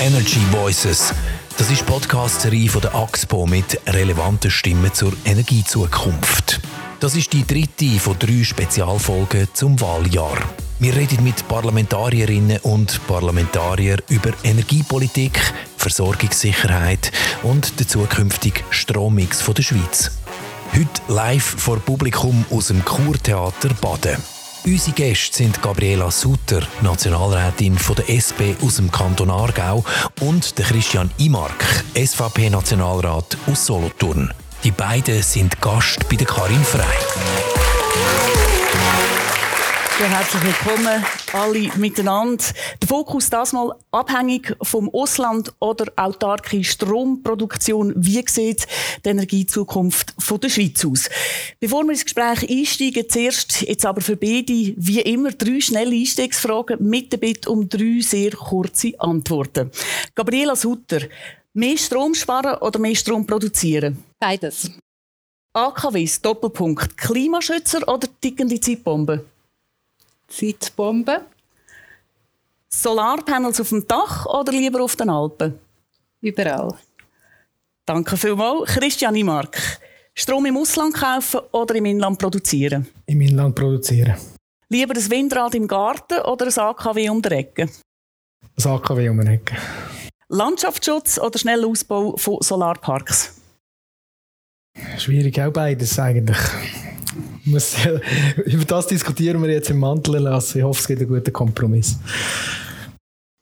Energy Voices. Das ist die Podcast-Serie von der AXPO mit relevanten Stimmen zur Energiezukunft. Das ist die dritte von drei Spezialfolgen zum Wahljahr. Wir reden mit Parlamentarierinnen und Parlamentariern über Energiepolitik, Versorgungssicherheit und den zukünftigen Strommix der Schweiz. Heute live vor Publikum aus dem Kurtheater Baden. Unsere Gäste sind Gabriela Sutter, Nationalrätin von der SP aus dem Kanton Aargau, und der Christian Imark, SVP-Nationalrat aus Solothurn. Die beiden sind Gast bei der Karin Frey. Ja, herzlich willkommen alle miteinander. Der Fokus das mal abhängig vom Ausland oder autarke Stromproduktion. Wie sieht die Energiezukunft von der Schweiz aus? Bevor wir ins Gespräch einsteigen, zuerst jetzt aber für beide wie immer drei schnelle Einstiegsfragen mit der Bitte um drei sehr kurze Antworten. Gabriela Sutter, mehr Strom sparen oder mehr Strom produzieren? Beides. AKWs, Doppelpunkt, Klimaschützer oder tickende Zeitbomben? Zeitbombe. Solarpanels auf dem Dach oder lieber auf den Alpen? Überall. Danke vielmals. Christiane Mark. Strom im Ausland kaufen oder im Inland produzieren? Im Inland produzieren. Lieber ein Windrad im Garten oder ein AKW um die Ecke? Ein AKW um die Ecke. Landschaftsschutz oder schneller Ausbau von Solarparks? Schwierig auch beides eigentlich muss, über das diskutieren wir jetzt im Mantel lassen. Ich hoffe, es gibt einen guten Kompromiss.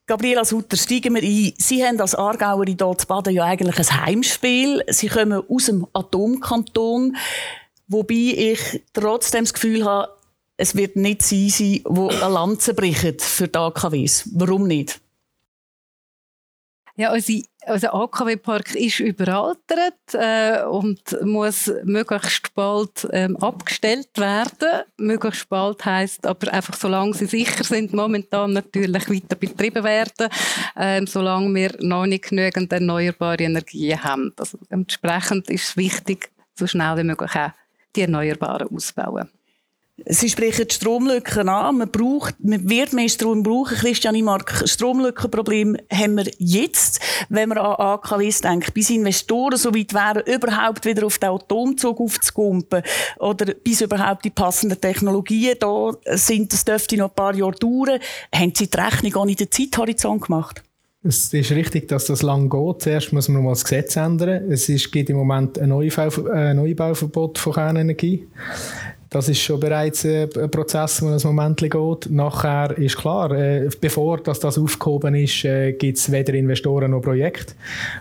Gabriela Sutter, steigen wir ein. Sie haben als Aargauerin dort Baden ja eigentlich ein Heimspiel. Sie kommen aus dem Atomkanton, wobei ich trotzdem das Gefühl habe, es wird nicht sie sein, die eine Lanze bricht für die AKWs. Warum nicht? Ja, unsere also AKW-Park ist überaltert äh, und muss möglichst bald ähm, abgestellt werden. Möglichst bald heisst aber einfach, solange sie sicher sind, momentan natürlich weiter betrieben werden, ähm, solange wir noch nicht genügend erneuerbare Energien haben. Also entsprechend ist es wichtig, so schnell wie möglich auch die Erneuerbaren auszubauen. Sie sprechen die Stromlücken an. Man, braucht, man wird mehr Strom brauchen. Christiane Mark, Stromlückenproblem haben wir jetzt, wenn wir an AKWs denken. Bis Investoren so weit wären, überhaupt wieder auf den Atomzug aufzukumpen oder bis überhaupt die passenden Technologien da sind, das dürfte noch ein paar Jahre dauern. Haben Sie die Rechnung auch in den Zeithorizont gemacht? Es ist richtig, dass das lang geht. Zuerst muss man mal das Gesetz ändern. Es gibt im Moment ein Neubau, Neubauverbot von Kernenergie. Das ist schon bereits ein Prozess, der ein Moment geht. Nachher ist klar, äh, bevor das, das aufgehoben ist, äh, gibt es weder Investoren noch Projekte.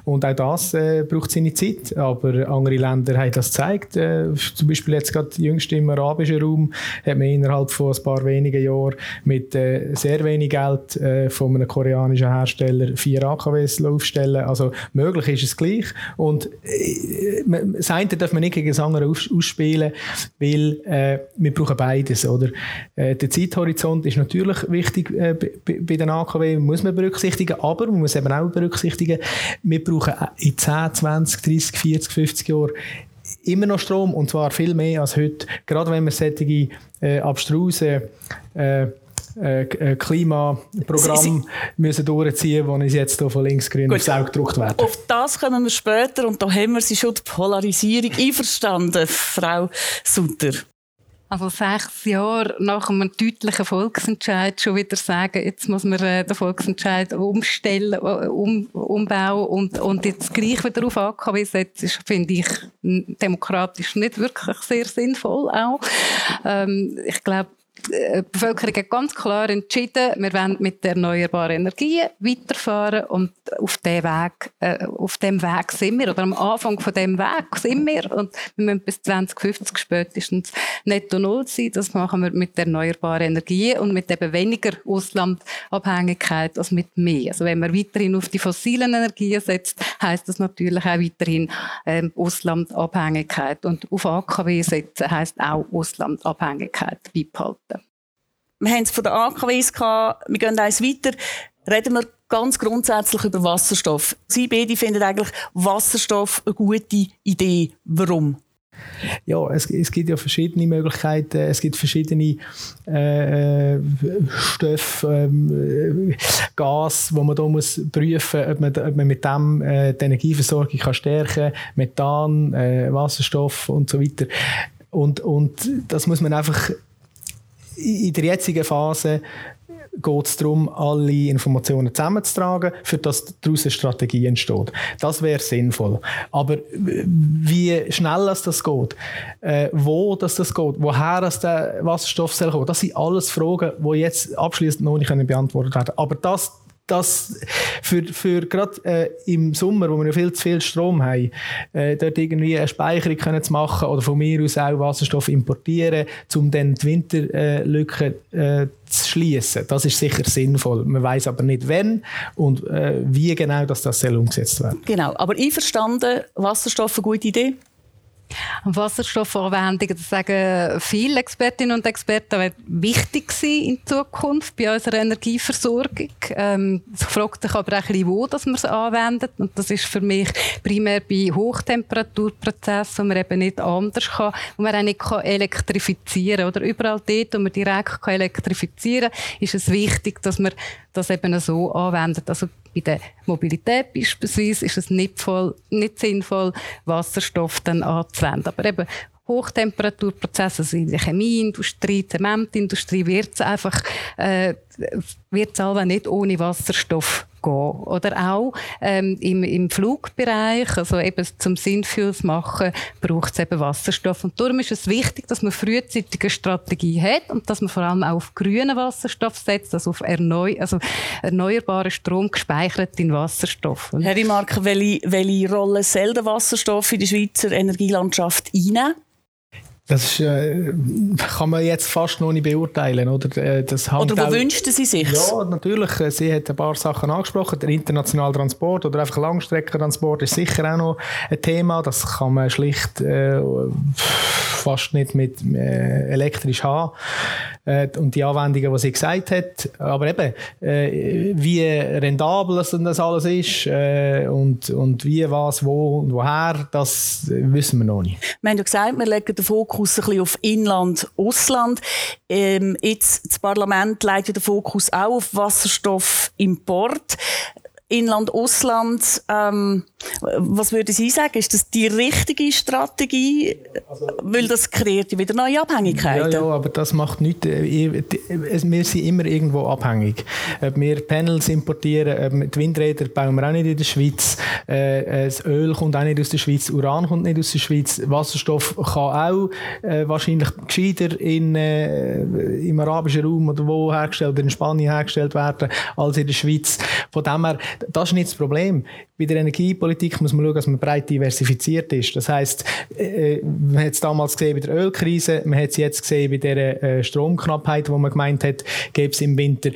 Und auch das äh, braucht seine Zeit. Aber andere Länder haben das gezeigt. Äh, zum Beispiel jetzt gerade jüngst im arabischen Raum hat man innerhalb von ein paar wenigen Jahren mit äh, sehr wenig Geld äh, von einem koreanischen Hersteller vier AKWs aufstellen. Also möglich ist es gleich. Und äh, das eine darf man nicht gegen das andere ausspielen, weil äh, wir brauchen beides. Oder? Äh, der Zeithorizont ist natürlich wichtig äh, bei den AKW, muss man berücksichtigen, aber man muss eben auch berücksichtigen, wir brauchen in 10, 20, 30, 40, 50 Jahren immer noch Strom und zwar viel mehr als heute. Gerade wenn wir solche äh, abstruse äh, äh, Klimaprogramm müssen durchziehen, wo uns jetzt hier von links-grün aufs Auge gedruckt werden. Auf das kommen wir später und da haben wir sie schon die Polarisierung einverstanden, Frau Sutter. Also sechs Jahre nach einem deutlichen Volksentscheid schon wieder sagen, jetzt muss man äh, den Volksentscheid umstellen, äh, um, umbauen und, und jetzt gleich wieder auf AKW setzen, finde ich demokratisch nicht wirklich sehr sinnvoll auch. Ähm, ich glaube, die Bevölkerung hat ganz klar entschieden, wir wollen mit erneuerbaren Energien weiterfahren und auf dem Weg, äh, auf dem Weg sind wir, oder am Anfang von dem Weg sind wir und wir müssen bis 2050 spätestens netto null sein. Das machen wir mit erneuerbaren Energien und mit eben weniger Auslandabhängigkeit als mit mehr. Also wenn man weiterhin auf die fossilen Energien setzt, heißt das natürlich auch weiterhin ähm, Auslandabhängigkeit und auf AKW setzen heißt auch Auslandabhängigkeit beibehalten. Wir haben es von den AKWs gehabt, wir gehen eins weiter. Reden wir ganz grundsätzlich über Wasserstoff. Sie beide finden eigentlich Wasserstoff eine gute Idee. Warum? Ja, es, es, gibt ja verschiedene Möglichkeiten. Es gibt verschiedene äh, Stoffe, ähm, Gas, wo man da muss prüfen, ob man, ob man mit dem äh, die Energieversorgung kann stärken, Methan, äh, Wasserstoff und so weiter. Und, und das muss man einfach in der jetzigen Phase geht es darum, alle Informationen zusammenzutragen, für dass daraus eine Strategie entsteht. Das wäre sinnvoll. Aber wie schnell das geht, äh, wo das, das geht, woher das der Wasserstoff soll kommen, das sind alles Fragen, die jetzt abschließend noch nicht beantwortet werden. Aber das dass für, für gerade äh, im Sommer, wo wir viel zu viel Strom haben, äh, dort irgendwie eine Speicherung können zu machen oder von mir aus auch Wasserstoff importieren, um dann die Winterlücke äh, zu schließen. Das ist sicher sinnvoll. Man weiß aber nicht, wann und äh, wie genau dass das umgesetzt werden. Genau, aber einverstanden, Wasserstoff eine gute Idee? Wasserstoffanwendungen, das sagen viele Expertinnen und Experten, wird wichtig sein in Zukunft bei unserer Energieversorgung. Ähm, ich frage sich aber auch ein bisschen, wo dass man es anwendet. Und das ist für mich primär bei Hochtemperaturprozessen, wo man eben nicht anders kann, wo man auch nicht kann elektrifizieren kann. Oder überall dort, wo man direkt kann elektrifizieren kann, ist es wichtig, dass man das eben so anwendet. Also bei der Mobilität beispielsweise ist es nicht, voll, nicht sinnvoll, Wasserstoff dann anzuwenden. Aber eben Hochtemperaturprozesse, also in der Chemieindustrie, Zementindustrie, wird es einfach, äh, wird es nicht ohne Wasserstoff gehen. Oder auch ähm, im, im Flugbereich, also eben zum Sinnvolles machen, braucht es eben Wasserstoff. Und darum ist es wichtig, dass man frühzeitig eine Strategie hat und dass man vor allem auch auf grünen Wasserstoff setzt, also auf erneu also erneuerbaren Strom gespeichert in Wasserstoff. Herr Mark, welche, welche Rolle soll der Wasserstoff in die Schweizer Energielandschaft einnehmen? Das ist, äh, kann man jetzt fast noch nicht beurteilen. Oder, äh, das oder wo auch, wünschten Sie sich? Ja, natürlich. Äh, sie hat ein paar Sachen angesprochen. Der internationale Transport oder einfach Langstreckentransport ist sicher auch noch ein Thema. Das kann man schlicht äh, fast nicht mit äh, elektrisch haben. Äh, und die Anwendungen, die sie gesagt hat. Aber eben, wie rentabel das, das alles ist und, und wie, was, wo und woher, das wissen wir noch nicht. Wir haben ja gesagt, wir legen den Fokus ein bisschen auf Inland, Ausland. Ähm, jetzt, das Parlament legt den Fokus auch auf Wasserstoffimport. Inland, Ausland. Ähm, was würde Sie sagen? Ist das die richtige Strategie? Also, Weil das kreiert wieder neue Abhängigkeiten. Ja, ja, aber das macht nichts. Äh, wir sind immer irgendwo abhängig. Ob wir Panels importieren, die Windräder bauen wir auch nicht in der Schweiz. Äh, das Öl kommt auch nicht aus der Schweiz, Uran kommt nicht aus der Schweiz. Wasserstoff kann auch äh, wahrscheinlich gescheiter in, im arabischen Raum oder wo hergestellt oder in Spanien hergestellt werden als in der Schweiz. Von dem her, das ist nicht das Problem. Bei der Energiepolitik muss man schauen, dass man breit diversifiziert ist. Das heisst, äh, man hat es damals gesehen bei der Ölkrise, man hat es jetzt gesehen bei der äh, Stromknappheit, wo man gemeint hat, gäbe es im Winter.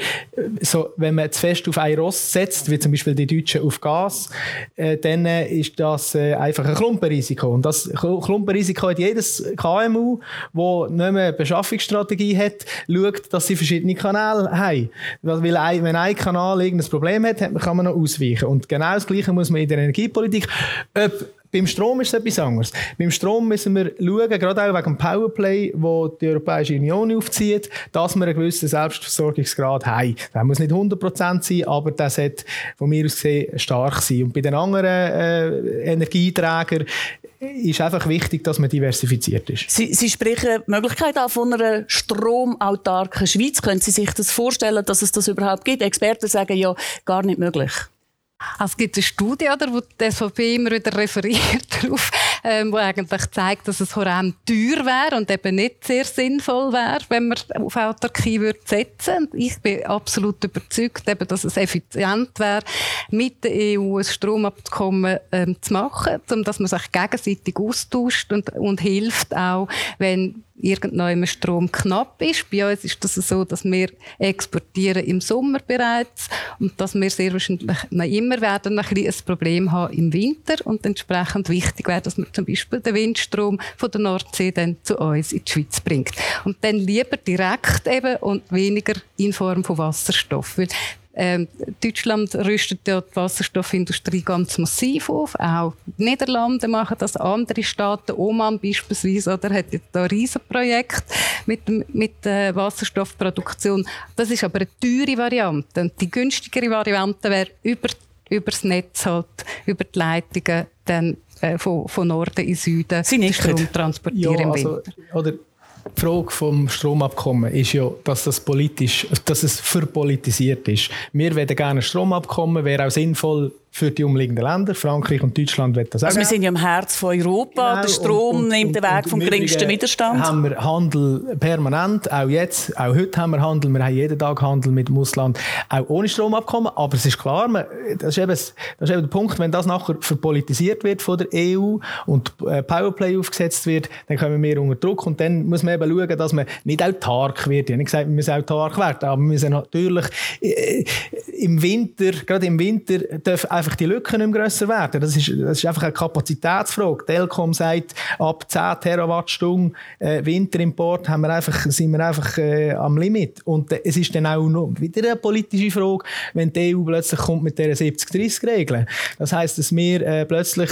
So, wenn man zu fest auf ein Ross setzt, wie zum Beispiel die Deutschen auf Gas, äh, dann äh, ist das äh, einfach ein Klumpenrisiko. Und das Klumpenrisiko hat jedes KMU, das nicht mehr eine Beschaffungsstrategie hat, schaut, dass sie verschiedene Kanäle haben. Weil wenn ein Kanal irgendein Problem hat, kann man noch ausweichen. Und genau das Gleiche muss man in der Energiepolitik. Ob beim Strom ist es etwas anderes. Beim Strom müssen wir schauen, gerade auch wegen dem Powerplay, wo die Europäische Union aufzieht, dass wir einen gewissen Selbstversorgungsgrad haben. Der muss nicht 100% sein, aber das sollte von mir aus gesehen stark sein. Und bei den anderen äh, Energieträgern ist einfach wichtig, dass man diversifiziert ist. Sie, Sie sprechen die Möglichkeit an von einer stromautarken Schweiz. Können Sie sich das vorstellen, dass es das überhaupt gibt? Experten sagen ja, gar nicht möglich. Also es gibt eine Studie, oder, wo die SVP immer wieder referiert darauf, ähm, wo eigentlich zeigt, dass es horrend teuer wäre und eben nicht sehr sinnvoll wäre, wenn man auf Autarkie würde setzen. Ich bin absolut überzeugt, eben, dass es effizient wäre, mit der EU ein Stromabkommen ähm, zu machen, um dass man sich gegenseitig austauscht und, und hilft auch, wenn irgendwann Strom knapp ist. Bei uns ist das so, dass wir exportieren im Sommer bereits und dass wir sehr wahrscheinlich noch immer werden ein, ein Problem haben im Winter und entsprechend wichtig wäre, dass man zum Beispiel den Windstrom von der Nordsee dann zu uns in die Schweiz bringt. Und dann lieber direkt eben und weniger in Form von Wasserstoff. Weil Ähm, Deutschland rüstet ja die Wasserstoffindustrie ganz massiv auf. Auch die Niederlande machen das, andere Staaten, Oman beispielsweise, oder hat jetzt da ein Riesenprojekt mit, mit der Wasserstoffproduktion. Das ist aber eine teure Variante. Und die günstigere Variante wäre über über das Netz halt, über die Leitungen dann äh, von, von Norden in Süden Sie Strom transportieren ja, also, Oder die Frage vom Stromabkommen ist ja, dass das politisch, dass es verpolitisiert ist. Wir wollen gerne ein Stromabkommen, wäre auch sinnvoll für die umliegenden Länder. Frankreich und Deutschland wollen das auch. Also wir sind ja im Herz von Europa. Genau. Der Strom und, und, nimmt den Weg vom geringsten Widerstand. haben wir Handel permanent. Auch jetzt, auch heute haben wir Handel. Wir haben jeden Tag Handel mit dem Ausland, auch ohne Stromabkommen. Aber es ist klar, man, das, ist eben, das ist eben der Punkt, wenn das nachher verpolitisiert wird von der EU und äh, Powerplay aufgesetzt wird, dann kommen wir unter Druck und dann muss man eben schauen, dass man nicht autark wird. Ich habe nicht gesagt, wir müssen autark werden, aber wir müssen natürlich äh, im Winter, gerade im Winter, dürfen einfach die Lücken nicht grösser werden. Das ist, das ist einfach eine Kapazitätsfrage. Telkom sagt, ab 10 Terawattstunden äh, Winterimport haben wir einfach, sind wir einfach äh, am Limit. Und äh, es ist dann auch noch wieder eine politische Frage, wenn die EU plötzlich kommt mit dieser 70-30-Regel. Das heißt, dass wir äh, plötzlich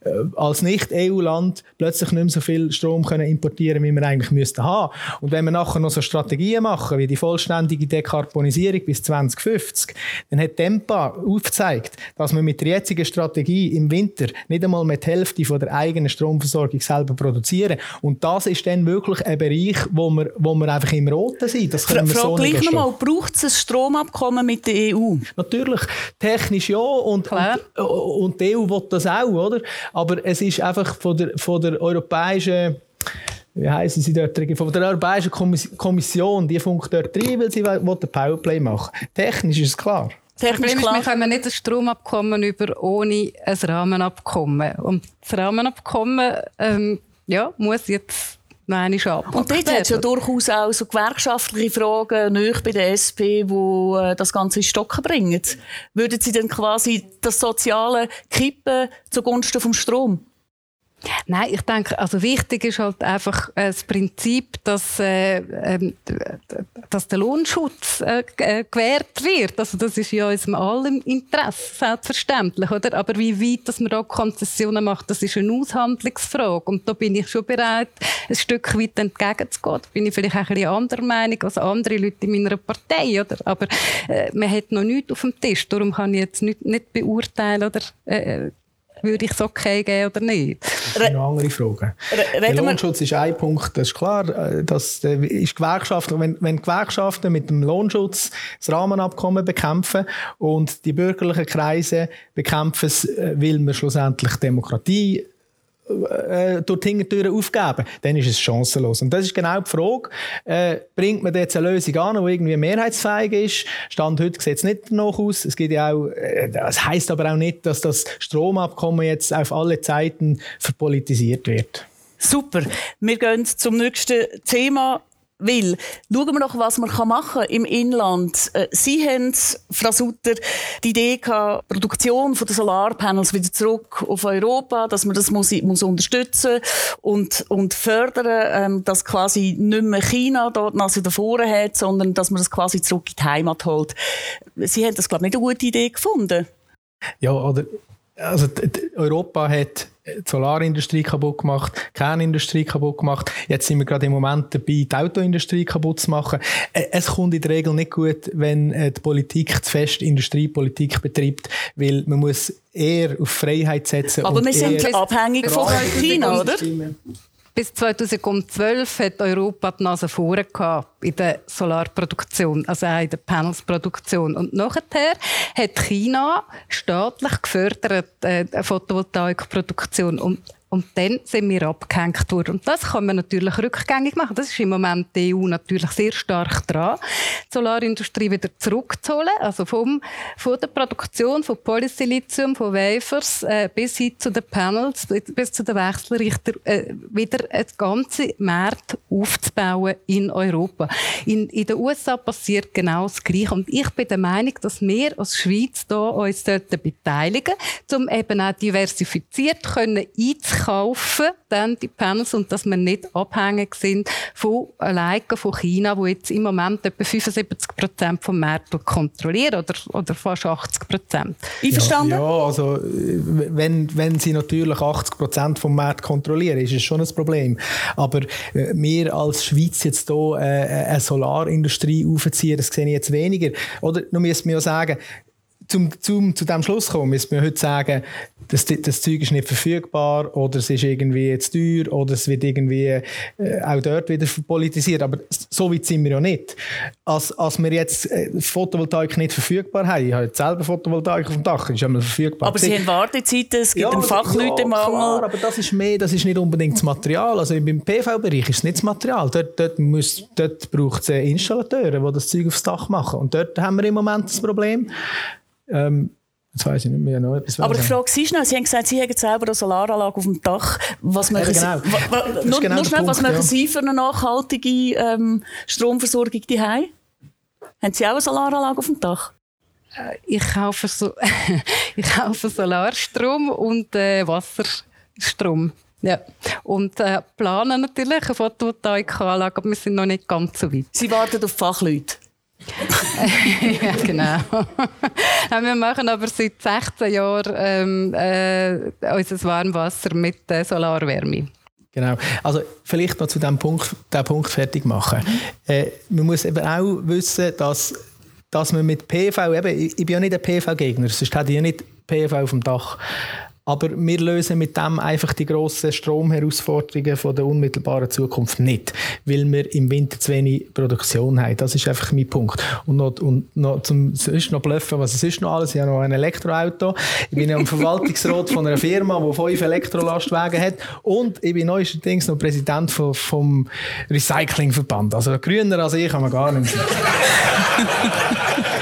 äh, als Nicht-EU-Land plötzlich nicht mehr so viel Strom können importieren wie wir eigentlich müssten haben. Und wenn wir nachher noch so Strategien machen, wie die vollständige Dekarbonisierung bis 2050, dann hat Tempa aufgezeigt, dass man mit der jetzigen Strategie im Winter nicht einmal mit der Hälfte von der eigenen Stromversorgung selber produzieren. Und das ist dann wirklich ein Bereich, wo wir, wo wir einfach im Roten sind. Das können wir Frau so gleich nochmal, braucht es ein Stromabkommen mit der EU? Natürlich, technisch ja und, und, und, die EU will das auch, oder? Aber es ist einfach von der, von der europäischen wie heißen sie dort, von der Europäischen Kommission, die funkt dort rein, weil sie will den Powerplay machen. Technisch ist es klar. Technisch Problem ist, wir können nicht ein Stromabkommen über ohne ein Rahmenabkommen. Und das Rahmenabkommen ähm, ja, muss jetzt noch einmal ab. Und dort hat es ja durchaus auch so gewerkschaftliche Fragen nicht bei der SP, die äh, das Ganze in Stocken bringen. Würden Sie dann quasi das Soziale kippen zugunsten vom Strom? Nein, ich denke, also wichtig ist halt einfach äh, das Prinzip, dass, äh, äh, dass der Lohnschutz äh, äh, gewährt wird. Also das ist ja unserem allem Interesse, selbstverständlich, oder? Aber wie weit, dass man da Konzessionen macht, das ist eine Aushandlungsfrage. Und da bin ich schon bereit, ein Stück weit entgegenzugehen. Da bin ich vielleicht auch ein bisschen anderer Meinung als andere Leute in meiner Partei, oder? Aber äh, man hat noch nichts auf dem Tisch. Darum kann ich jetzt nicht, nicht beurteilen, oder? Äh, würde ich es okay geben oder nicht? Das ist eine andere Frage. der Lohnschutz ist ein Punkt, das ist klar. Äh, das äh, ist Gewerkschaften, wenn, wenn Gewerkschaften mit dem Lohnschutz das Rahmenabkommen bekämpfen und die bürgerlichen Kreise bekämpfen es, äh, will man schlussendlich Demokratie äh, durch die Hintertüren aufgeben, dann ist es chancenlos. Und das ist genau die Frage, äh, bringt man jetzt eine Lösung an, die irgendwie mehrheitsfähig ist? Stand heute sieht es nicht noch aus. Es gibt ja auch, äh, das heisst aber auch nicht, dass das Stromabkommen jetzt auf alle Zeiten verpolitisiert wird. Super. Wir gehen zum nächsten Thema. Weil, schauen wir noch, was man machen kann im Inland. Äh, Sie haben, Frau Sutter, die Idee gehabt, Produktion der Solarpanels wieder zurück auf Europa, dass man das muss, muss unterstützen und, und fördern, ähm, dass quasi nicht mehr China dort Nase davor hat, sondern dass man das quasi zurück in die Heimat holt. Sie haben das, glaube ich, nicht eine gute Idee gefunden. Ja, oder, also, Europa hat die Solarindustrie kaputt gemacht, die Kernindustrie kaputt gemacht. Jetzt sind wir gerade im Moment dabei, die Autoindustrie kaputt zu machen. Äh, es kommt in der Regel nicht gut, wenn äh, die Politik zu fest Industriepolitik betreibt, weil man muss eher auf Freiheit setzen. Aber wir sind abhängig von China, oder? Bis 2012 hat Europa die Nase vorne in der Solarproduktion, also auch in der Panelsproduktion. Und nachher hat China staatlich gefördert äh, Photovoltaikproduktion. Und und dann sind wir abgehängt worden. Und das kann man natürlich rückgängig machen. Das ist im Moment die EU natürlich sehr stark dran, die Solarindustrie wieder zurückzuholen. Also vom, von der Produktion von Polysilizium, von Wafers äh, bis hin zu den Panels, bis zu den Wechselrichter, äh, wieder ein ganze Markt aufzubauen in Europa. In, in den USA passiert genau das Gleiche. Und ich bin der Meinung, dass wir als Schweiz da uns beteiligen, um eben auch diversifiziert können einzukaufen einkaufen, dann die Panels, und dass wir nicht abhängig sind von alleine von China, wo jetzt im Moment etwa 75 Prozent vom Markt kontrolliert oder, oder fast 80 Prozent. Einverstanden? Ja, ja, also wenn, wenn sie natürlich 80 Prozent vom Markt kontrollieren, ist es schon ein Problem. Aber äh, wir als Schweiz jetzt hier äh, eine Solarindustrie aufziehen, das sehe ich jetzt weniger. Oder, nun müssen wir ja sagen, zum, zum, zu dem Schluss kommen, müssen wir heute sagen, das, das Zeug ist nicht verfügbar oder es ist irgendwie zu teuer oder es wird irgendwie äh, auch dort wieder politisiert. Aber so weit sind wir ja nicht. Als, als wir jetzt äh, Photovoltaik nicht verfügbar haben, ich habe jetzt selber Photovoltaik auf dem Dach, ist ja mal verfügbar. Aber Sie haben Wartezeiten, es gibt ja, einen Fachleutemangel. Ja, aber das ist mehr, das ist nicht unbedingt das Material. Also im PV-Bereich ist es nicht das Material. Dort, dort, muss, dort braucht es Installateure, die das Zeug aufs Dach machen. Und dort haben wir im Moment das Problem. Ähm, Jetzt weiss ich nicht mehr noch etwas. Aber die Frage Sie schnell, Sie haben gesagt, Sie haben selber eine Solaranlage auf dem Dach. Was machen ja, genau. Sie, nur, genau nur schnell, Punkt, was machen ja. Sie für eine nachhaltige ähm, Stromversorgung die Haben Sie auch eine Solaranlage auf dem Dach? Äh, ich kaufe, so ich kaufe Solarstrom und äh, Wasserstrom. Ja, und äh, planen natürlich eine Photovoltaikanlage, aber wir sind noch nicht ganz so weit. Sie warten auf Fachleute? ja, genau. wir machen aber seit 16 Jahren ähm, äh, unser Warmwasser mit äh, Solarwärme. Genau. Also vielleicht noch zu diesem Punkt, den Punkt fertig machen. Äh, man muss eben auch wissen, dass, dass man mit PV, eben, ich, ich bin ja nicht ein PV-Gegner, sonst hätte ich ja nicht PV auf dem Dach. Aber wir lösen mit dem einfach die grossen Stromherausforderungen von der unmittelbaren Zukunft nicht, weil wir im Winter zu wenig Produktion haben. Das ist einfach mein Punkt. Und noch, und noch zum sonst noch bluffen, was es ist noch alles. Ich habe noch ein Elektroauto. Ich bin ja im Verwaltungsrat von einer Firma, die fünf Elektrolastwagen hat. Und ich bin neuestens noch Präsident vom, vom Recyclingverband. Also grüner als ich kann man gar nicht sein.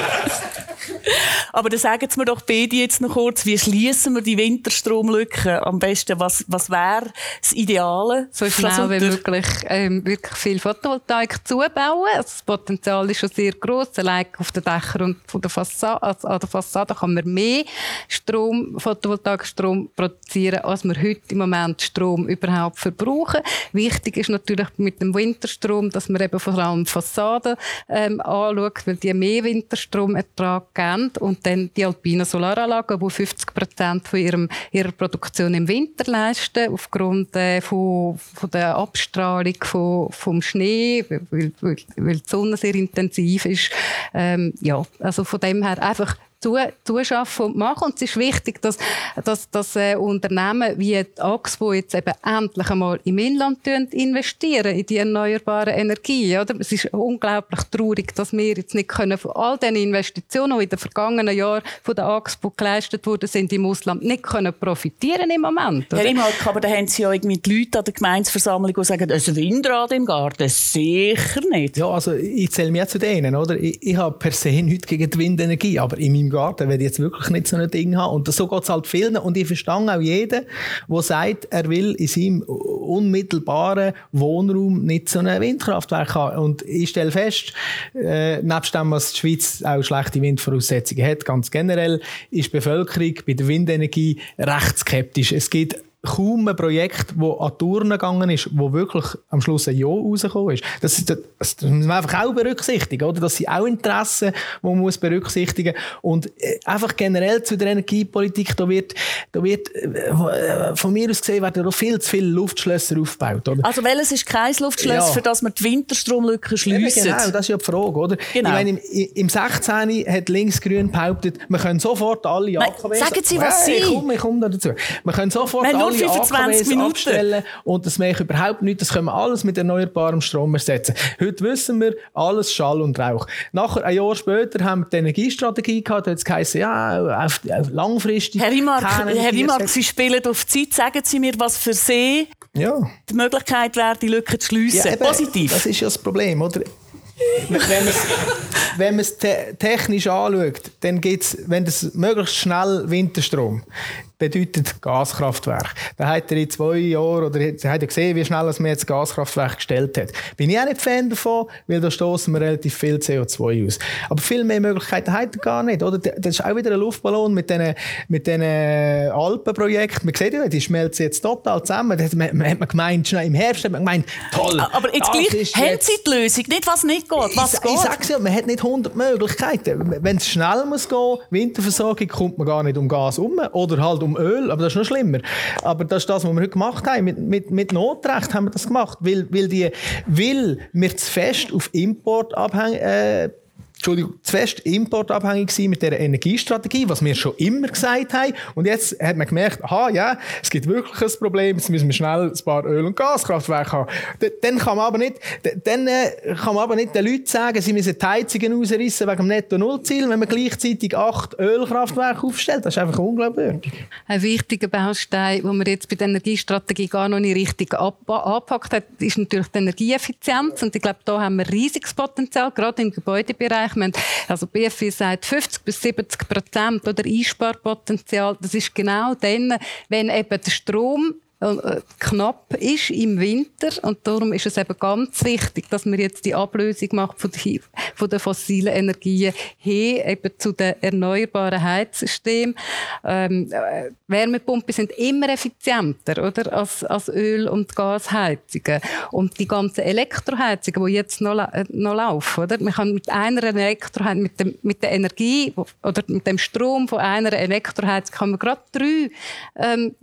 Aber dann sagen Sie mir doch beide jetzt noch kurz, wie schließen wir die Winterstromlücke am besten? Was, was wäre das Ideale? So schnell wie möglich ähm, wirklich viel Photovoltaik zubauen. Also das Potenzial ist schon sehr groß. Allein auf den Dächern und von der Fassade, also an der Fassade kann man mehr Strom, Photovoltaikstrom produzieren, als wir heute im Moment Strom überhaupt verbrauchen. Wichtig ist natürlich mit dem Winterstrom, dass man eben vor allem Fassaden ähm, anschaut, weil die mehr Winterstromertrag geben und dann die alpinen Solaranlagen, die 50 Prozent von ihrer Produktion im Winter leisten, aufgrund äh, von, von der Abstrahlung von, vom Schnee, weil, weil, weil die Sonne sehr intensiv ist. Ähm, ja, also von dem her einfach zu, zuschaffen und machen. Und es ist wichtig, dass, dass, dass äh, Unternehmen wie die Axpo jetzt eben endlich einmal im Inland investieren in die erneuerbaren Energien. Oder? Es ist unglaublich traurig, dass wir jetzt nicht können von all den Investitionen, die in den vergangenen Jahren von der Axpo geleistet wurden, sind im Ausland nicht können profitieren im Moment. Oder? Herr Imhalk, aber da haben Sie ja irgendwie die Leute an der Gemeinsversammlung, die sagen, ein Windrad im Garten, sicher nicht. Ja, also ich zähle mir zu denen, oder? Ich, ich habe per se nichts gegen die Windenergie, aber in meinem Garten werde ich jetzt wirklich nicht so ein Ding haben. Und so geht es halt vielen. Und ich verstehe auch jeden, der sagt, er will in seinem unmittelbaren Wohnraum nicht so ein Windkraftwerk haben. Und ich stelle fest, äh, nebst dem, was die Schweiz auch schlechte Windvoraussetzungen hat, ganz generell, ist die Bevölkerung bei der Windenergie recht skeptisch. Es gibt kaum ein Projekt, das an Touren gegangen ist, wo wirklich am Schluss ein Ja rausgekommen ist. Das, das, das muss man einfach auch berücksichtigen, oder? Das sind auch Interessen, die man muss berücksichtigen Und äh, einfach generell zu der Energiepolitik, da wird, da wird äh, von mir aus gesehen, werden da viel zu viele Luftschlösser aufgebaut, oder? Also welches ist kein Luftschloss, ja. für das man die Winterstromlücke schliessen? genau, das ist ja die Frage, oder? Genau. Ich meine, im, im 16. hat Linksgrün behauptet, wir können sofort alle AKWs... Sagen Sie, was Sie... Ich komme, ich komme dazu. Wir können sofort Nein, alle 25 Minuten abstellen und das mache überhaupt nicht. Das können wir alles mit erneuerbarem Strom ersetzen. Heute wissen wir, alles Schall und Rauch. Nachher, ein Jahr später, haben wir die Energiestrategie gehabt. Da hat es geheißen, ja, auf, auf langfristig. Herr Rimark, Herr Rimark, Sie spielen auf Zeit. Sagen Sie mir, was für Sie ja. die Möglichkeit wäre, die Lücke zu schliessen. Ja, Positiv. Das ist ja das Problem, oder? wenn wenn man es te technisch anschaut, dann gibt es, wenn das möglichst schnell Winterstrom bedeutet Gaskraftwerk. Da hat er in zwei Jahren, oder hat er gesehen, wie schnell man jetzt Gaskraftwerk gestellt hat. Bin ich auch nicht Fan davon, weil da stoßen wir relativ viel CO2 aus. Aber viel mehr Möglichkeiten hat er gar nicht, oder? Das ist auch wieder ein Luftballon mit diesen, mit diesen Alpenprojekten. Man sieht ja, die schmelzen jetzt total zusammen. Da hat man, man gemeint, im Herbst hat man gemeint, toll. Aber jetzt gleich, haben Sie die Lösung? Nicht, was nicht geht, was ich, geht? Ich sag's ja, man hat nicht 100 Möglichkeiten. Wenn es schnell muss gehen, Winterversorgung, kommt man gar nicht um Gas um. Oder halt um Öl, aber das ist noch schlimmer. Aber das ist das, was wir heute gemacht haben. Mit, mit, mit Notrecht haben wir das gemacht, weil, weil, die, weil wir zu fest auf Import abhängen, äh, Entschuldigung, zu fest importabhängig sein mit dieser Energiestrategie, was wir schon immer gesagt haben. Und jetzt hat man gemerkt, aha, ja, es gibt wirklich ein Problem, jetzt müssen wir schnell ein paar Öl- und Gaskraftwerke haben. Dann kann man aber nicht, dann äh, kann man aber nicht den Leuten sagen, sie müssen die Heizungen ausreißen wegen dem Netto-Null-Ziel, wenn man gleichzeitig acht Ölkraftwerke aufstellt. Das ist einfach unglaubwürdig. Ein wichtiger Baustein, den man jetzt bei der Energiestrategie gar noch nicht richtig angepackt hat, ist natürlich die Energieeffizienz. Und ich glaube, da haben wir riesiges Potenzial, gerade im Gebäudebereich Bereich. also BFI sagt 50 bis 70 Prozent oder Einsparpotenzial. Das ist genau dann, wenn eben der Strom knapp ist im Winter und darum ist es eben ganz wichtig, dass man jetzt die Ablösung macht von, die, von den fossilen Energien hin eben zu den erneuerbaren Heizsystemen. Ähm, äh, Wärmepumpen sind immer effizienter oder als, als Öl- und Gasheizungen und die ganzen Elektroheizungen, die jetzt noch, äh, noch laufen, oder? Man kann mit einer Elektroheizung, mit, dem, mit der Energie oder mit dem Strom von einer Elektroheizung kann man gerade drei ähm,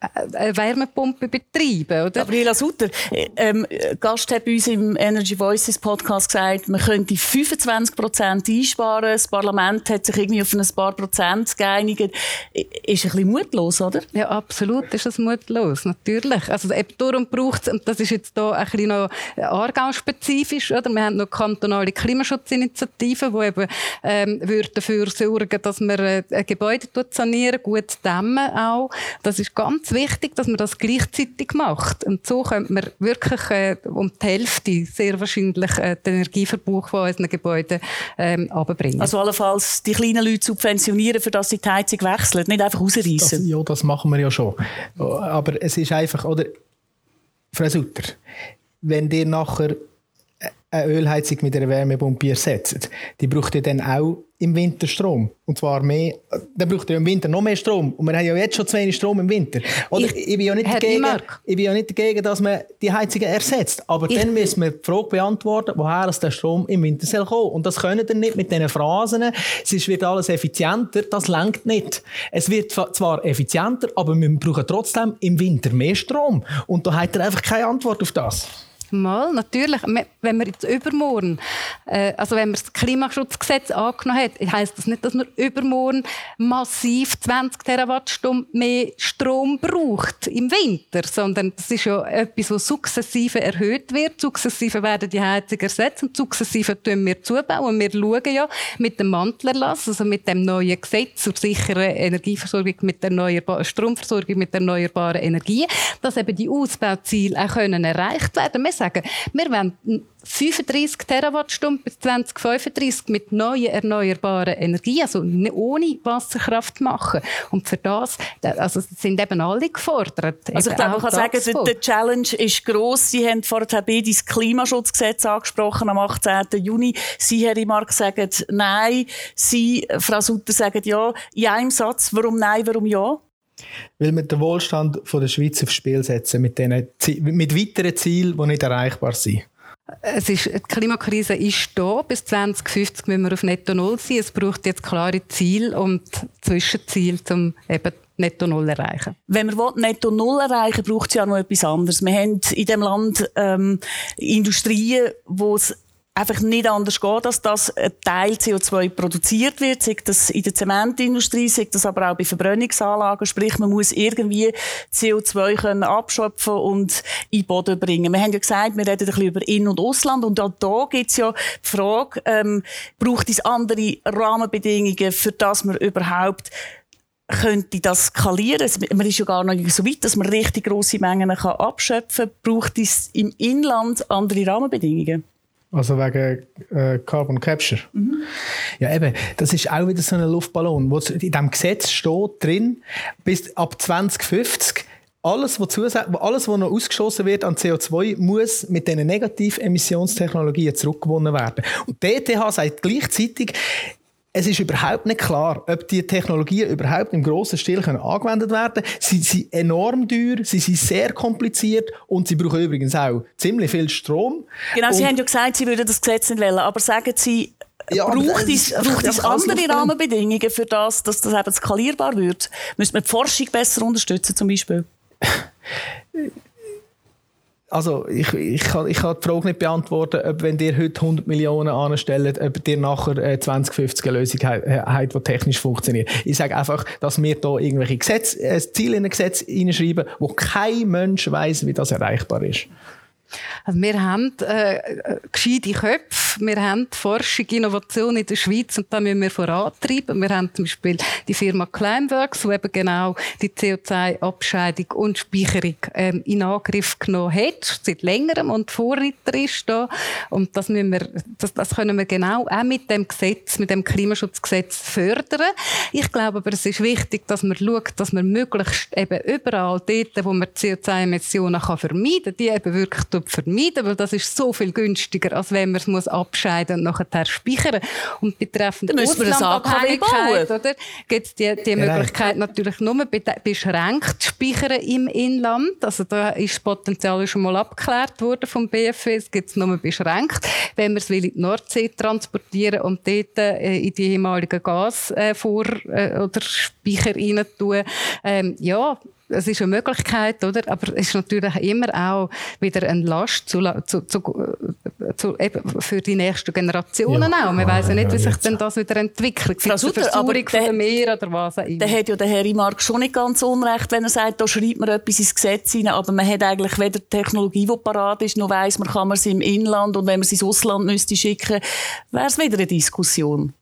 eine Wärmepumpe betreiben, oder? Gabriela Sutter, ähm, Gast hat bei uns im Energy Voices Podcast gesagt, man könnte 25 Prozent einsparen. Das Parlament hat sich irgendwie auf ein paar Prozent geeinigt. Ist ein bisschen mutlos, oder? Ja, absolut ist das mutlos, natürlich. Also eben darum braucht es, und das ist jetzt hier ein bisschen noch Aargau-spezifisch, oder? Wir haben noch kantonale Klimaschutzinitiativen, die eben ähm, dafür sorgen, dass man äh, Gebäude sanieren, gut dämmen auch. Das ist ganz wichtig, dass man das gleichzeitig macht. Und so könnte man wirklich äh, um die Hälfte sehr wahrscheinlich äh, den Energieverbrauch von unseren Gebäuden ähm. Also allenfalls die kleinen Leute subventionieren, für dass sie die Heizung wechseln, nicht einfach rausreißen. Ja, das machen wir ja schon. Aber es ist einfach, oder Frau Sutter, wenn ihr nachher eine Ölheizung mit einer Wärmepumpe ersetzt, die braucht ihr dann auch im Winter Strom. Und zwar mehr, dann braucht ihr im Winter noch mehr Strom. Und wir haben ja jetzt schon zu wenig Strom im Winter. Oder ich, ich, bin, ja nicht dagegen, ich bin ja nicht dagegen, dass man die Heizungen ersetzt. Aber ich, dann müssen wir die Frage beantworten, woher der Strom im Winter soll kommen. Und das können wir nicht mit diesen Phrasen. Es wird alles effizienter. Das lenkt nicht. Es wird zwar effizienter, aber wir brauchen trotzdem im Winter mehr Strom. Und da hat er einfach keine Antwort auf das. Mal, natürlich. Wenn wir jetzt übermorgen, äh, also wenn wir das Klimaschutzgesetz angenommen hat, heisst das nicht, dass man übermorgen massiv 20 Terawattstunden mehr Strom braucht im Winter, sondern das ist ja etwas, was sukzessive erhöht wird. Sukzessive werden die Heizungen ersetzt und sukzessive tun wir zubauen. Wir schauen ja mit dem Mantlerlass, also mit dem neuen Gesetz zur sicheren Energieversorgung mit erneuerbaren Stromversorgung mit erneuerbaren Energien, dass eben die Ausbauziele auch können erreicht werden. Wir sagen, wir wollen 35 Terawattstunden bis 2035 mit neuen erneuerbaren Energien, also ohne Wasserkraft machen. Und für das also sind eben alle gefordert. Also ich glaube, man kann sagen, die Challenge ist gross. Sie haben vorher beide das Klimaschutzgesetz angesprochen am 18. Juni. Sie, Herr Imark, sagen Nein. Sie, Frau Sutter, sagen Ja. In einem Satz, warum Nein, warum Ja? Weil wir den Wohlstand von der Schweiz aufs Spiel setzen, mit, denen, mit weiteren Zielen, die nicht erreichbar sind. Es ist, die Klimakrise ist da. Bis 2050 müssen wir auf Netto Null sein. Es braucht jetzt klare Ziele und Zwischenziele, um eben Netto Null zu erreichen. Wenn wir Netto Null erreichen braucht es ja noch etwas anderes. Wir haben in diesem Land ähm, Industrien, wo es einfach nicht anders geht, dass das ein Teil CO2 produziert wird, sei das in der Zementindustrie, sei das aber auch bei Verbrennungsanlagen, sprich man muss irgendwie CO2 können abschöpfen und in den Boden bringen. Wir haben ja gesagt, wir reden ein bisschen über In- und Ausland und auch da gibt es ja die Frage, ähm, braucht es andere Rahmenbedingungen, für das man überhaupt könnte das skalieren? Man ist ja gar nicht so weit, dass man richtig grosse Mengen kann abschöpfen kann. Braucht es im Inland andere Rahmenbedingungen? Also wegen äh, Carbon Capture. Mhm. Ja, eben, das ist auch wieder so ein Luftballon, wo in diesem Gesetz steht drin, bis ab 2050 alles, was alles, was noch ausgeschossen wird an CO2, muss mit diesen Negativemissionstechnologien zurückgewonnen werden. Und die ETH sagt gleichzeitig, es ist überhaupt nicht klar, ob die Technologien überhaupt im grossen Stil können angewendet werden können. Sie sind enorm teuer, sie sind sehr kompliziert und sie brauchen übrigens auch ziemlich viel Strom. Genau, und Sie haben ja gesagt, Sie würden das Gesetz nicht wählen, aber sagen Sie, ja, braucht es, braucht es andere Rahmenbedingungen für das, dass das eben skalierbar wird? Müsste man die Forschung besser unterstützen zum Beispiel? Also, ich, ich, kann, ich kann die Frage nicht beantworten, ob wenn ihr heute 100 Millionen anstellt, ob ihr nachher äh, 2050 eine Lösung habt, die technisch funktioniert. Ich sage einfach, dass wir hier irgendwelche Gesetze, äh, Ziele in ein Gesetz hineinschreiben, wo kein Mensch weiß, wie das erreichbar ist. Also wir haben äh, gescheite Köpfe, wir haben Forschung, Innovation in der Schweiz und da müssen wir vorantreiben. Wir haben zum Beispiel die Firma Climeworks, die eben genau die CO2-Abscheidung und Speicherung ähm, in Angriff genommen hat, seit längerem und Vorreiter ist da. Und das, müssen wir, das, das können wir genau auch mit dem Gesetz, mit dem Klimaschutzgesetz fördern. Ich glaube aber, es ist wichtig, dass man schaut, dass man möglichst eben überall dort, wo man CO2-Emissionen vermeiden kann, die eben wirklich vermeiden, weil das ist so viel günstiger, als wenn man es abscheiden und nachher speichern. Und betreffend Auslandabhängigkeit, oder, gibt es die, die Möglichkeit natürlich nur beschränkt zu speichern im Inland. Also da ist das Potenzial schon mal abgeklärt worden vom BFW. Es gibt es nur beschränkt. Wenn man es will in die Nordsee transportieren und dort äh, in die ehemaligen Gas äh, vor äh, oder Speicher rein tun, ähm, ja, es ist eine Möglichkeit, oder? Aber es ist natürlich immer auch wieder eine Last zu, zu, zu, zu eben für die nächsten Generationen ja, auch. Man weiß ja nicht, wie sich denn das wieder entwickelt. Frau Sutter, aber der, Meer oder was auch immer. Da hat ja der Herr Imark schon nicht ganz unrecht, wenn er sagt, da schreibt man etwas ins Gesetz hinein, aber man hat eigentlich weder die Technologie, die parat ist, noch weiss man, kann man sie im Inland und wenn man sie ins Ausland müsste schicken, wäre es wieder eine Diskussion.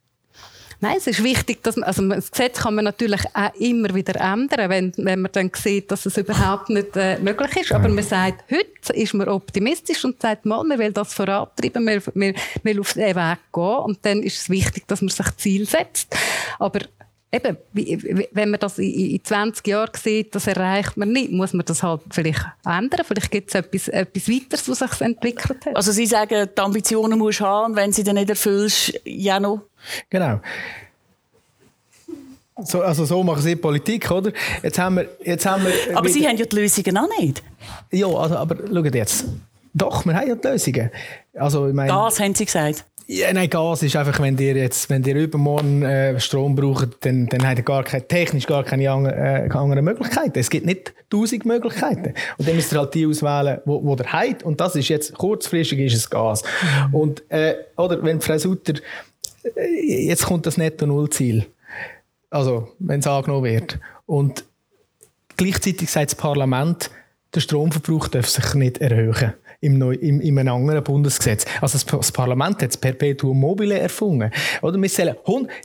Nein, es ist wichtig, dass man, also das Gesetz kann man natürlich auch immer wieder ändern, wenn, wenn man dann sieht, dass es überhaupt nicht äh, möglich ist. Aber man sagt, heute ist man optimistisch und sagt, mal, man will das vorantreiben, man, man will auf den Weg gehen und dann ist es wichtig, dass man sich Ziel setzt. Aber eben, wenn man das in 20 Jahren sieht, das erreicht man nicht, muss man das halt vielleicht ändern. Vielleicht gibt es etwas, etwas weiteres, was sich entwickelt hat. Also Sie sagen, die Ambitionen musst du haben, wenn sie dann nicht erfüllst, ja noch Genau. So, also so machen sie Politik, oder? Jetzt haben wir, jetzt haben wir aber Sie haben ja die Lösungen auch nicht. Ja, also, aber schaut jetzt. Doch, wir haben ja die Lösungen. Also, ich meine, Gas haben Sie gesagt. Ja, nein, Gas ist einfach, wenn ihr jetzt, wenn ihr übermorgen äh, Strom braucht, dann, dann habt ihr gar keine, technisch gar keine andere, äh, andere Möglichkeiten. Es gibt nicht tausend Möglichkeiten. Und dann müsst ihr halt die auswählen, wo, wo ihr habt. Und das ist jetzt, kurzfristig ist es Gas. Und, äh, oder wenn Frau Sutter jetzt kommt das Netto-Null-Ziel. Also, wenn es angenommen wird. Und gleichzeitig sagt das Parlament, der Stromverbrauch darf sich nicht erhöhen im, neu, im, in einem anderen Bundesgesetz. Also das, das Parlament hat das Perpetuum mobile erfunden. Oder wir zählen,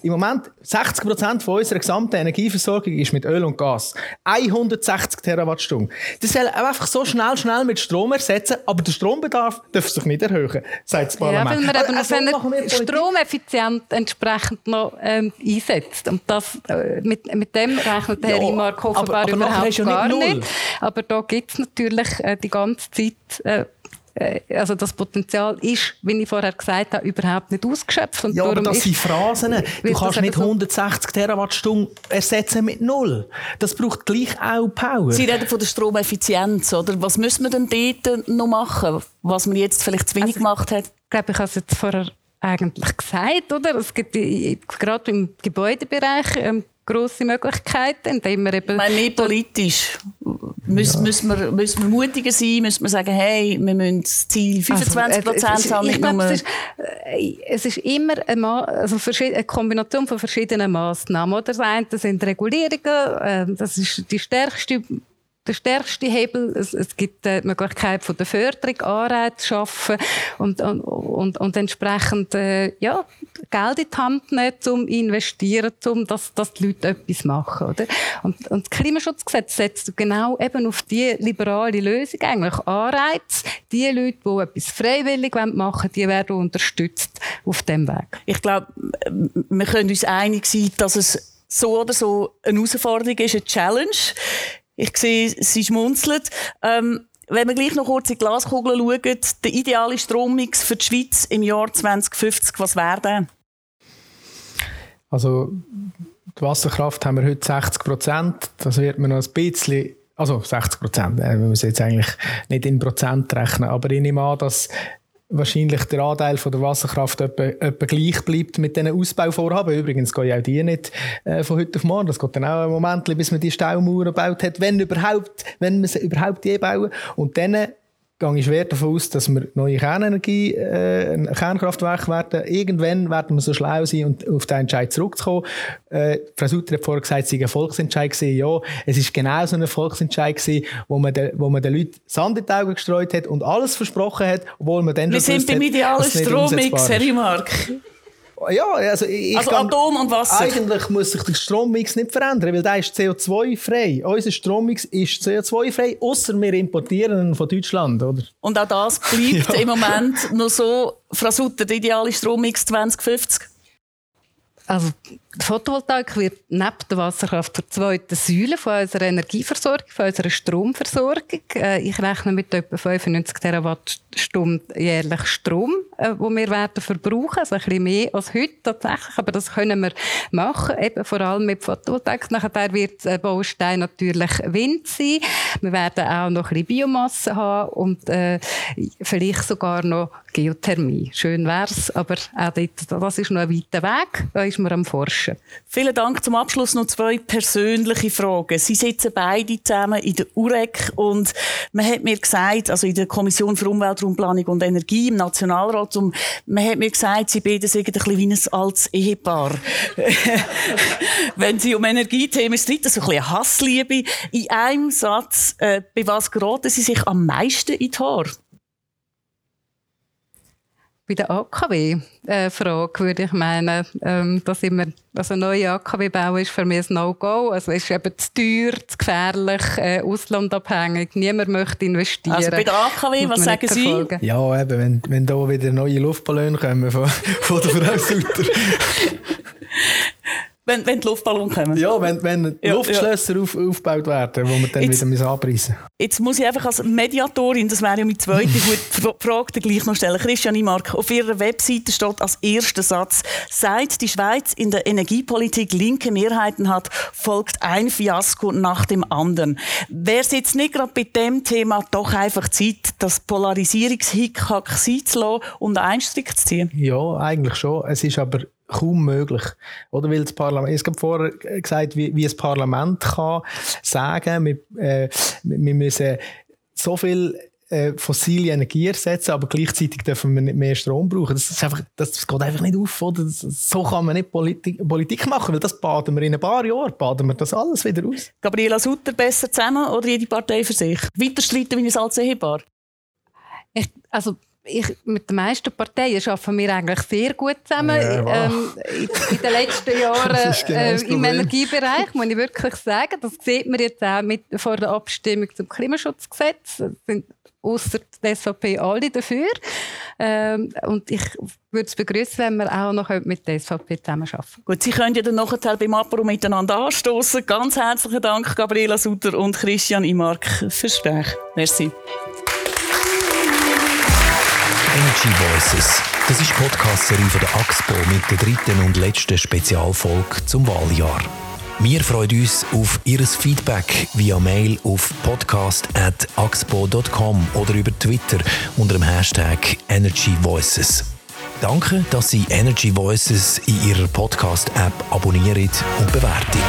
im Moment 60 Prozent von unserer gesamten Energieversorgung ist mit Öl und Gas. 160 Terawattstunden. Das soll einfach so schnell, schnell mit Strom ersetzen, aber der Strombedarf darf sich nicht erhöhen, sagt das Parlament. Ja, weil man eben also, wenn stromeffizient entsprechend noch ähm, einsetzt. Und das, äh, mit, mit dem rechnet der ja, Herr Imark offenbar aber, aber überhaupt gar nicht, nicht. Aber da gibt es natürlich äh, die ganze Zeit äh, also das Potenzial ist, wie ich vorher gesagt habe, überhaupt nicht ausgeschöpft. Und ja, aber das sind Phrasen. Du kannst nicht 160 Terawattstunden ersetzen mit null. Das braucht gleich auch Power. Sie reden von der Stromeffizienz, oder? Was müssen wir denn dort noch machen, was man jetzt vielleicht zu wenig also, gemacht hat? Ich glaube, ich habe es jetzt vorher eigentlich gesagt, oder? Es gibt gerade im Gebäudebereich ähm, grosse Möglichkeiten, indem wir eben... Meine, mehr politisch. Müssen, ja. müssen, wir, müssen wir mutiger sein? Müssen wir sagen, hey, wir müssen das Ziel 25 Prozent also, haben? Ich glaube, es, ist, äh, es ist immer eine, also eine Kombination von verschiedenen Massnahmen. Oder? Das eine sind Regulierungen, äh, das ist die stärkste der stärkste Hebel. Es, es gibt äh, die Möglichkeit von der Förderung, Anreize zu schaffen und, und, und, und entsprechend äh, ja, Geld in die Hand nehmen, um investieren, um dass, dass die Leute etwas machen. Oder? Und, und das Klimaschutzgesetz setzt genau eben auf die liberale Lösung eigentlich Anreize. Die Leute, die etwas freiwillig machen wollen, die werden unterstützt auf dem Weg. Ich glaube, wir können uns einig sein, dass es so oder so eine Herausforderung ist, eine Challenge. Ich sehe, sie schmunzelt. Ähm, wenn wir gleich noch kurz in die Glaskugel schauen, der ideale Strommix für die Schweiz im Jahr 2050, was wäre der? Also, die Wasserkraft haben wir heute 60 Prozent. Das wird man noch ein bisschen also 60 Prozent, äh, wir müssen jetzt eigentlich nicht in Prozent rechnen, aber ich nehme an, dass wahrscheinlich der Anteil von der Wasserkraft etwa, etwa gleich bleibt mit diesen Ausbauvorhaben. Übrigens gehen ja auch die nicht äh, von heute auf morgen. Das geht dann auch ein Moment, bis man die Staumauern gebaut hat, wenn überhaupt, wenn man sie überhaupt je bauen. Und dann gehe ich schwer davon aus, dass wir neue Kernenergie, äh, Kernkraftwerke werden. Irgendwann werden wir so schlau sein, und auf den Entscheid zurückzukommen. Äh, Frau Sutter hat vorher gesagt, es sei ein Volksentscheid gewesen. Ja, es ist genau so ein Volksentscheid gewesen, wo man, de, wo man den Leuten Sand in die Augen gestreut hat und alles versprochen hat, obwohl man dann Wir sind beim idealen Strommix, Herr Mark. Ja, also, ich also Atom und Wasser. Eigentlich muss sich der Strommix nicht verändern, weil der ist CO2-frei. Unser Strommix ist CO2-frei, außer wir importieren ihn von Deutschland, oder? Und auch das bleibt ja. im Moment noch so, Frau Sutter, der ideale Strommix 2050? Also die Photovoltaik wird neben der Wasserkraft zur zweiten Säule von unserer Energieversorgung, von unserer Stromversorgung. Äh, ich rechne mit etwa 95 Terawattstunden jährlich Strom, äh, wo wir werden verbrauchen, also ein bisschen mehr als heute tatsächlich, aber das können wir machen, eben vor allem mit Photovoltaik. Nachher wird Baustein natürlich Wind sein. Wir werden auch noch ein bisschen Biomasse haben und äh, vielleicht sogar noch Geothermie. Schön wär's, aber auch dort, das ist noch ein weiter Weg. Da ist man am Forschen. Vielen Dank. Zum Abschluss noch zwei persönliche Fragen. Sie sitzen beide zusammen in der UREC und man hat mir gesagt, also in der Kommission für Umwelt, Raumplanung und Energie im Nationalrat, und man hat mir gesagt, Sie beide sind ein bisschen wie ein altes Ehepaar. Wenn Sie um Energiethemen streiten, so ein bisschen Hassliebe. In einem Satz, äh, bei was geraten Sie sich am meisten in die Haare? Bei der AKW-Frage würde ich meinen, ähm, dass immer, also neue AKW bauen ist für mich ein No-Go. Also es ist eben zu teuer, zu gefährlich, äh, auslandabhängig. Niemand möchte investieren. Also bei der AKW, was sagen Sie? Ja, eben, wenn, wenn da wieder neue Luftballone kommen von, von der Frau Sutter. Wenn, wenn die Luftballons kommen. Ja, wenn, wenn ja, Luftschlösser ja. Auf, aufgebaut werden, wo man dann jetzt, wieder abreißen Jetzt muss ich einfach als Mediatorin, das wäre ja meine zweite gute Frage, gleich noch stellen. Christian Imark, auf Ihrer Webseite steht als erster Satz, seit die Schweiz in der Energiepolitik linke Mehrheiten hat, folgt ein Fiasko nach dem anderen. Wäre es jetzt nicht gerade bei dem Thema doch einfach Zeit, das Polarisierungshickhack sein zu lassen und einen Einstrick zu ziehen? Ja, eigentlich schon. Es ist aber kaum möglich. Oder weil das Parlament, ich habe vorher gesagt, wie, wie das Parlament kann sagen, wir, äh, wir müssen so viel äh, fossile Energie ersetzen, aber gleichzeitig dürfen wir nicht mehr Strom brauchen. Das, ist einfach, das geht einfach nicht auf. Oder? so kann man nicht Politik, Politik machen, weil das baden wir in ein paar Jahren, baden wir das alles wieder aus. Gabriela Sutter besser zusammen oder jede Partei für sich? Weiter streiten wie ein? Ich, also ich, mit den meisten Parteien arbeiten wir eigentlich sehr gut zusammen. Ja, ähm, in, in, den letzten Jahren genau äh, im Energiebereich, muss ich wirklich sagen. Das sieht man jetzt auch mit, vor der Abstimmung zum Klimaschutzgesetz. sind außer der SVP alle dafür. Ähm, und ich würde es begrüßen, wenn wir auch noch mit der SVP zusammenarbeiten. Gut, Sie können ja dann nachher beim Apero miteinander anstoßen. Ganz herzlichen Dank, Gabriela Sutter und Christian Imark, fürs Gespräch. Merci. Energy Voices. Das ist die Podcast-Serie von der AXPO mit der dritten und letzten Spezialfolge zum Wahljahr. Wir freuen uns auf Ihr Feedback via Mail auf podcast.axpo.com oder über Twitter unter dem Hashtag Energy Voices. Danke, dass Sie Energy Voices in Ihrer Podcast-App abonnieren und bewerten.